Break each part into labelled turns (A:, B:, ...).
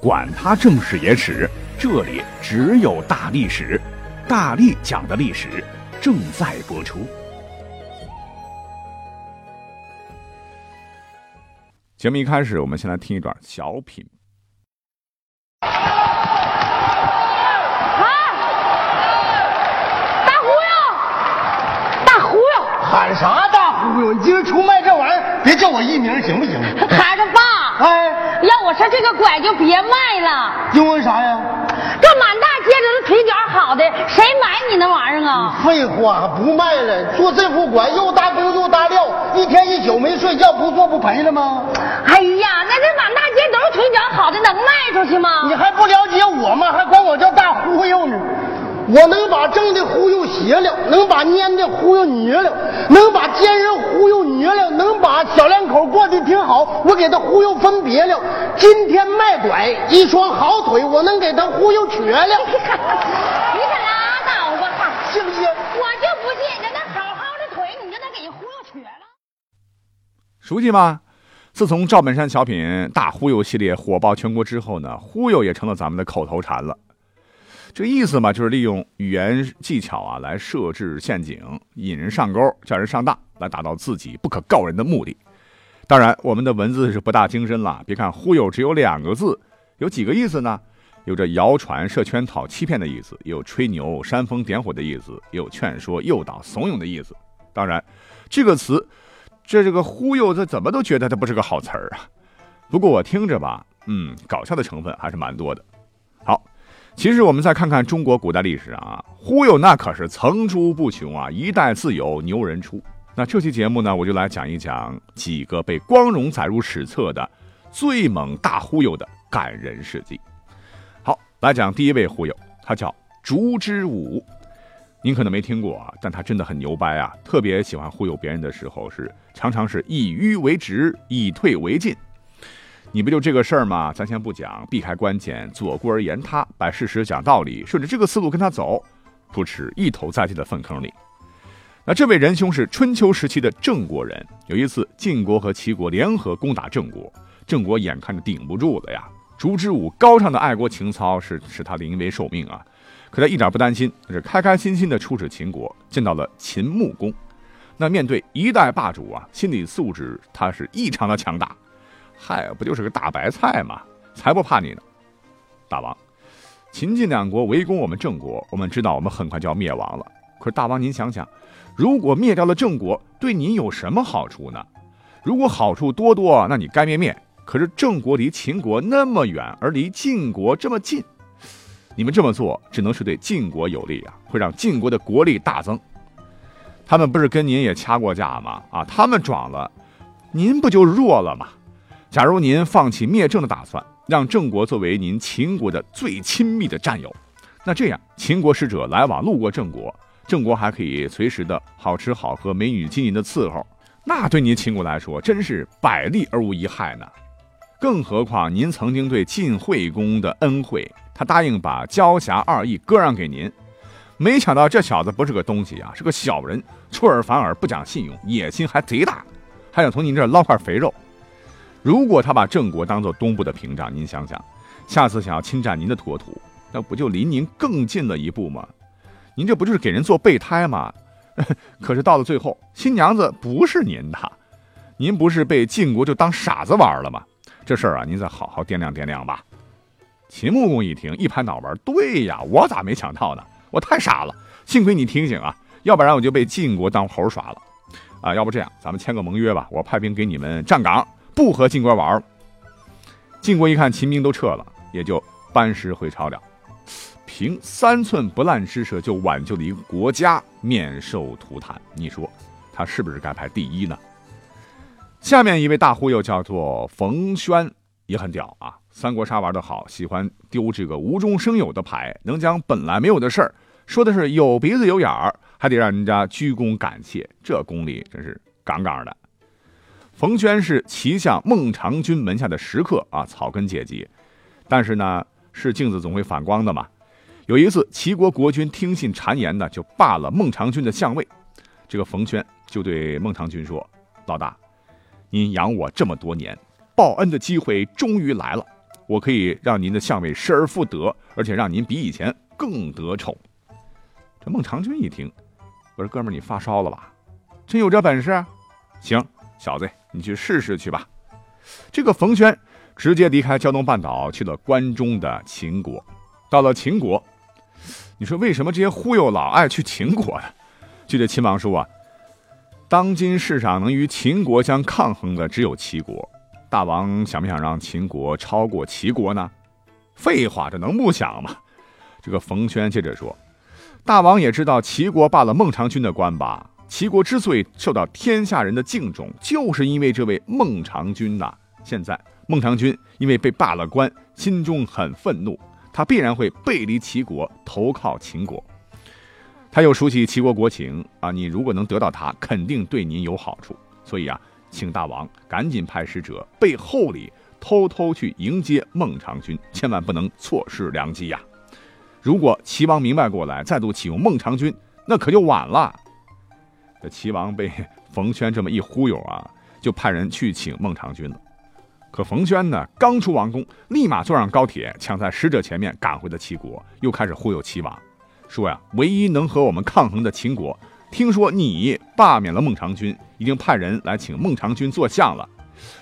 A: 管他正史野史，这里只有大历史，大力讲的历史正在播出。节目一开始，我们先来听一段小品。
B: 啊！大忽悠，大忽悠，
C: 喊啥大忽悠？你今儿出卖这玩意儿，别叫我艺名行不行？
B: 孩子爸，
C: 哎，
B: 要我说这个拐就别卖了，
C: 因为啥呀？
B: 这满大街都是腿脚好的，谁买你那玩意儿啊？
C: 废话，不卖了。做这副拐又搭工又搭料，一天一宿没睡觉，不做不赔了吗？
B: 哎呀，那这满大街都是腿脚好的，能卖出去吗？
C: 你还不了解我吗？还管我叫大忽悠呢？我能把正的忽悠邪了，能把蔫的忽悠捏了，能把奸人忽悠捏了，能把小两口过得挺好，我给他忽悠分别了。今天卖拐，一双好腿，我能给他忽悠瘸了。
B: 你可拉倒吧！
C: 信不信？
B: 我就不信，人家好好的腿，你就能给人忽悠瘸了。
A: 熟悉吗？自从赵本山小品大忽悠系列火爆全国之后呢，忽悠也成了咱们的口头禅了。这意思嘛，就是利用语言技巧啊，来设置陷阱，引人上钩，叫人上当，来达到自己不可告人的目的。当然，我们的文字是不大精深了。别看“忽悠”只有两个字，有几个意思呢？有着谣传、设圈套、欺骗的意思，也有吹牛、煽风点火的意思，也有劝说、诱导、怂恿的意思。当然，这个词，这这个“忽悠”，这怎么都觉得它不是个好词儿啊。不过我听着吧，嗯，搞笑的成分还是蛮多的。好。其实我们再看看中国古代历史啊，忽悠那可是层出不穷啊，一代自有牛人出。那这期节目呢，我就来讲一讲几个被光荣载入史册的最猛大忽悠的感人事迹。好，来讲第一位忽悠，他叫烛之武。您可能没听过啊，但他真的很牛掰啊，特别喜欢忽悠别人的时候是常常是以迂为直，以退为进。你不就这个事儿吗？咱先不讲，避开关键，左顾而言他，摆事实讲道理，顺着这个思路跟他走，不迟一头栽进了粪坑里。那这位仁兄是春秋时期的郑国人。有一次晋国和齐国联合攻打郑国，郑国眼看着顶不住了呀。烛之武高尚的爱国情操是使他临危受命啊，可他一点不担心，是开开心心的出使秦国，见到了秦穆公。那面对一代霸主啊，心理素质他是异常的强大。嗨，不就是个大白菜吗？才不怕你呢！大王，秦晋两国围攻我们郑国，我们知道我们很快就要灭亡了。可是大王，您想想，如果灭掉了郑国，对您有什么好处呢？如果好处多多，那你该灭灭。可是郑国离秦国那么远，而离晋国这么近，你们这么做只能是对晋国有利啊，会让晋国的国力大增。他们不是跟您也掐过架吗？啊，他们壮了，您不就弱了吗？假如您放弃灭郑的打算，让郑国作为您秦国的最亲密的战友，那这样秦国使者来往路过郑国，郑国还可以随时的好吃好喝、美女金银的伺候，那对您秦国来说真是百利而无一害呢。更何况您曾经对晋惠公的恩惠，他答应把交辖二邑割让给您，没想到这小子不是个东西啊，是个小人，出尔反尔，不讲信用，野心还贼大，还想从您这捞块肥肉。如果他把郑国当做东部的屏障，您想想，下次想要侵占您的国土，那不就离您更近了一步吗？您这不就是给人做备胎吗？可是到了最后，新娘子不是您的，您不是被晋国就当傻子玩了吗？这事儿啊，您再好好掂量掂量吧。秦穆公一听，一拍脑门：“对呀，我咋没想到呢？我太傻了，幸亏你提醒啊，要不然我就被晋国当猴耍了。啊，要不这样，咱们签个盟约吧，我派兵给你们站岗。”不和晋国玩了。晋国一看秦兵都撤了，也就班师回朝了。凭三寸不烂之舌就挽救了一个国家免受涂炭，你说他是不是该排第一呢？下面一位大忽悠叫做冯轩，也很屌啊！三国杀玩的好，喜欢丢这个无中生有的牌，能将本来没有的事儿说的是有鼻子有眼儿，还得让人家鞠躬感谢，这功力真是杠杠的。冯轩是齐相孟尝君门下的食客啊，草根阶级。但是呢，是镜子总会反光的嘛。有一次，齐国国君听信谗言呢，就罢了孟尝君的相位。这个冯轩就对孟尝君说：“老大，您养我这么多年，报恩的机会终于来了。我可以让您的相位失而复得，而且让您比以前更得宠。这孟尝君一听，我说哥们儿，你发烧了吧？真有这本事？行，小子，你去试试去吧。这个冯轩直接离开胶东半岛，去了关中的秦国。到了秦国，你说为什么这些忽悠老爱去秦国呢？据这秦王说啊，当今世上能与秦国相抗衡的只有齐国。大王想不想让秦国超过齐国呢？废话，这能不想吗？这个冯轩接着说，大王也知道齐国罢了孟尝君的官吧？齐国之所以受到天下人的敬重，就是因为这位孟尝君呐。现在孟尝君因为被罢了官，心中很愤怒。他必然会背离齐国，投靠秦国。他又熟悉齐国国情啊，你如果能得到他，肯定对您有好处。所以啊，请大王赶紧派使者背后里偷偷去迎接孟尝君，千万不能错失良机呀！如果齐王明白过来，再度启用孟尝君，那可就晚了。这齐王被冯轩这么一忽悠啊，就派人去请孟尝君了。可冯轩呢，刚出王宫，立马坐上高铁，抢在使者前面赶回了齐国，又开始忽悠齐王，说呀，唯一能和我们抗衡的秦国，听说你罢免了孟尝君，已经派人来请孟尝君做相了。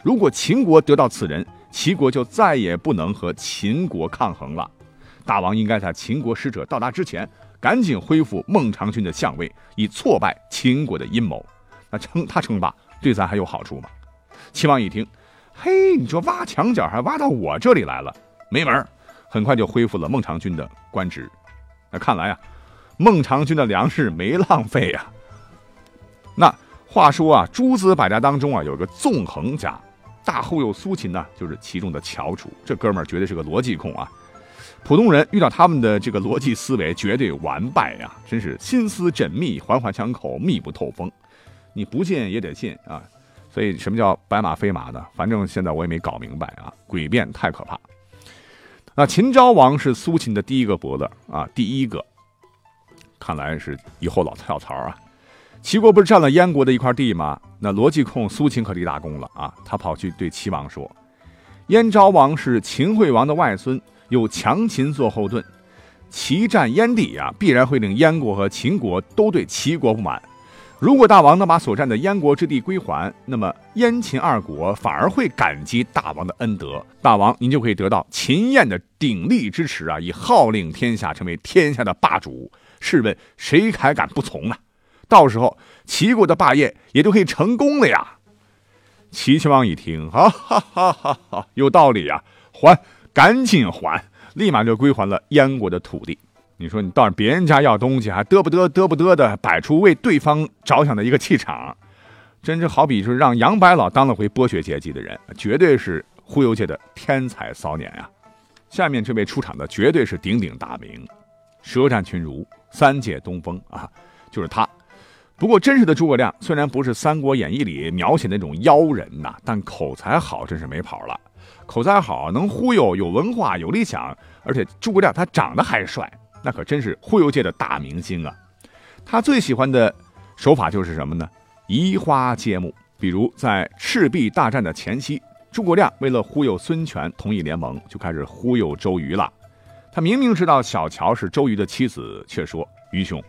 A: 如果秦国得到此人，齐国就再也不能和秦国抗衡了。大王应该在秦国使者到达之前，赶紧恢复孟尝君的相位，以挫败秦国的阴谋。那称他称霸，对咱还有好处吗？齐王一听。嘿，你说挖墙角还挖到我这里来了，没门很快就恢复了孟尝君的官职。那看来啊，孟尝君的粮食没浪费呀。那话说啊，诸子百家当中啊，有个纵横家，大忽悠苏秦呢，就是其中的翘楚。这哥们儿绝对是个逻辑控啊，普通人遇到他们的这个逻辑思维，绝对完败呀！真是心思缜密，环环相扣，密不透风。你不信也得信啊。所以，什么叫白马非马呢？反正现在我也没搞明白啊！诡辩太可怕。那秦昭王是苏秦的第一个伯乐啊，第一个，看来是以后老跳槽啊。齐国不是占了燕国的一块地吗？那逻辑控苏秦可立大功了啊！他跑去对齐王说：“燕昭王是秦惠王的外孙，有强秦做后盾，齐占燕地呀，必然会令燕国和秦国都对齐国不满。”如果大王能把所占的燕国之地归还，那么燕秦二国反而会感激大王的恩德，大王您就可以得到秦燕的鼎力支持啊，以号令天下，成为天下的霸主。试问谁还敢不从呢？到时候齐国的霸业也就可以成功了呀！齐宣王一听，哈哈哈哈哈，有道理呀，还，赶紧还，立马就归还了燕国的土地。你说你到别人家要东西，还嘚不嘚嘚不嘚的，摆出为对方着想的一个气场，真是好比是让杨白老当了回剥削阶级的人，绝对是忽悠界的天才骚年啊！下面这位出场的绝对是鼎鼎大名，舌战群儒，三界东风啊，就是他。不过真实的诸葛亮虽然不是《三国演义》里描写那种妖人呐，但口才好真是没跑了。口才好，能忽悠，有文化，有理想，而且诸葛亮他长得还帅。那可真是忽悠界的大明星啊！他最喜欢的手法就是什么呢？移花接木。比如在赤壁大战的前夕，诸葛亮为了忽悠孙权同意联盟，就开始忽悠周瑜了。他明明知道小乔是周瑜的妻子，却说：“愚兄，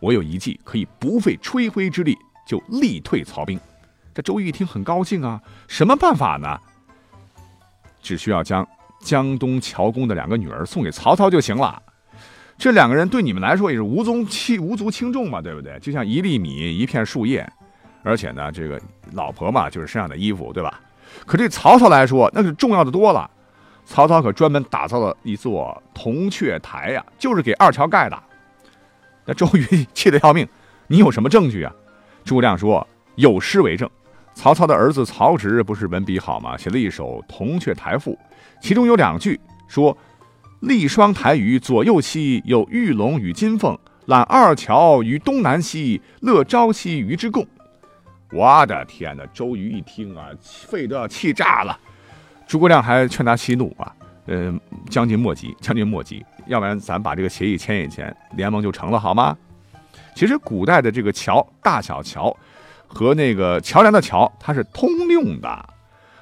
A: 我有一计，可以不费吹灰之力就力退曹兵。”这周瑜一听很高兴啊，什么办法呢？只需要将江东乔公的两个女儿送给曹操就行了。这两个人对你们来说也是无足轻无足轻重嘛，对不对？就像一粒米一片树叶，而且呢，这个老婆嘛就是身上的衣服，对吧？可对曹操来说那是重要的多了。曹操可专门打造了一座铜雀台呀，就是给二乔盖的。那周瑜气得要命，你有什么证据啊？诸葛亮说有诗为证。曹操的儿子曹植不是文笔好吗？写了一首《铜雀台赋》，其中有两句说。立双台于左右西，有玉龙与金凤；揽二乔于东南西，乐朝夕与之共。我的天哪！周瑜一听啊，肺都要气炸了。诸葛亮还劝他息怒啊，呃，将军莫急，将军莫急，要不然咱把这个协议签一签，联盟就成了，好吗？其实古代的这个桥，大小桥和那个桥梁的桥，它是通用的。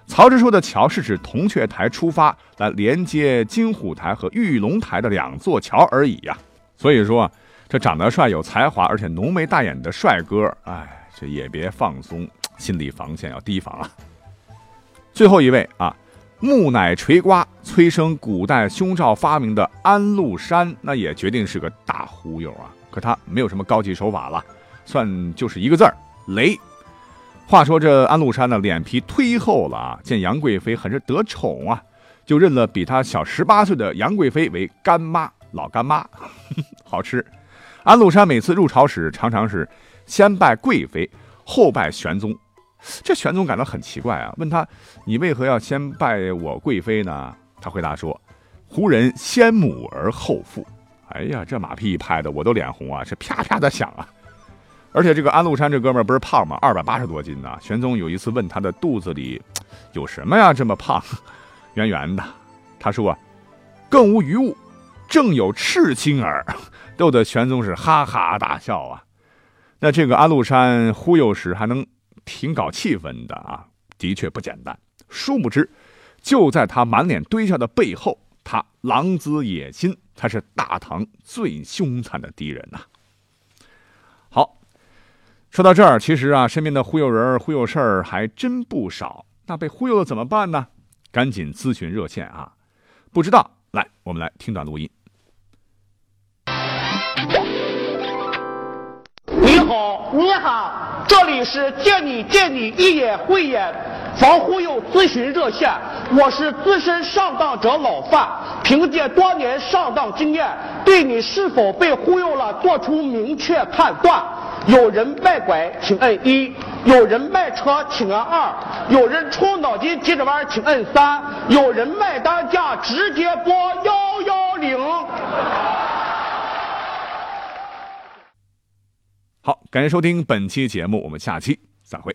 A: 曹植说的桥是指铜雀台出发来连接金虎台和玉龙台的两座桥而已呀。所以说，这长得帅、有才华而且浓眉大眼的帅哥，哎，这也别放松心理防线，要提防啊。最后一位啊，木乃垂瓜催生古代胸罩发明的安禄山，那也决定是个大忽悠啊。可他没有什么高级手法了，算就是一个字儿雷。话说这安禄山呢，脸皮忒厚了啊，见杨贵妃很是得宠啊，就认了比他小十八岁的杨贵妃为干妈，老干妈，好吃。安禄山每次入朝时，常常是先拜贵妃，后拜玄宗。这玄宗感到很奇怪啊，问他：“你为何要先拜我贵妃呢？”他回答说：“胡人先母而后父。”哎呀，这马屁一拍的，我都脸红啊，是啪啪的响啊。而且这个安禄山这哥们儿不是胖吗？二百八十多斤呢。玄宗有一次问他的肚子里有什么呀，这么胖，圆圆的。他说：“啊更无余物，正有赤心耳。” 逗得玄宗是哈哈大笑啊。那这个安禄山忽悠时还能。挺搞气氛的啊，的确不简单。殊不知，就在他满脸堆笑的背后，他狼子野心才是大唐最凶残的敌人呐。说到这儿，其实啊，身边的忽悠人、忽悠事儿还真不少。那被忽悠了怎么办呢？赶紧咨询热线啊！不知道，来，我们来听段录音。
D: 你好，
C: 你好。
D: 这里是见你见你一眼慧眼防忽悠咨询热线，我是资深上当者老范，凭借多年上当经验，对你是否被忽悠了做出明确判断。有人卖拐，请摁一；有人卖车，请按二；有人出脑筋急转弯，请摁三；有人卖单价，直接拨幺幺零。
A: 好，感谢收听本期节目，我们下期再会。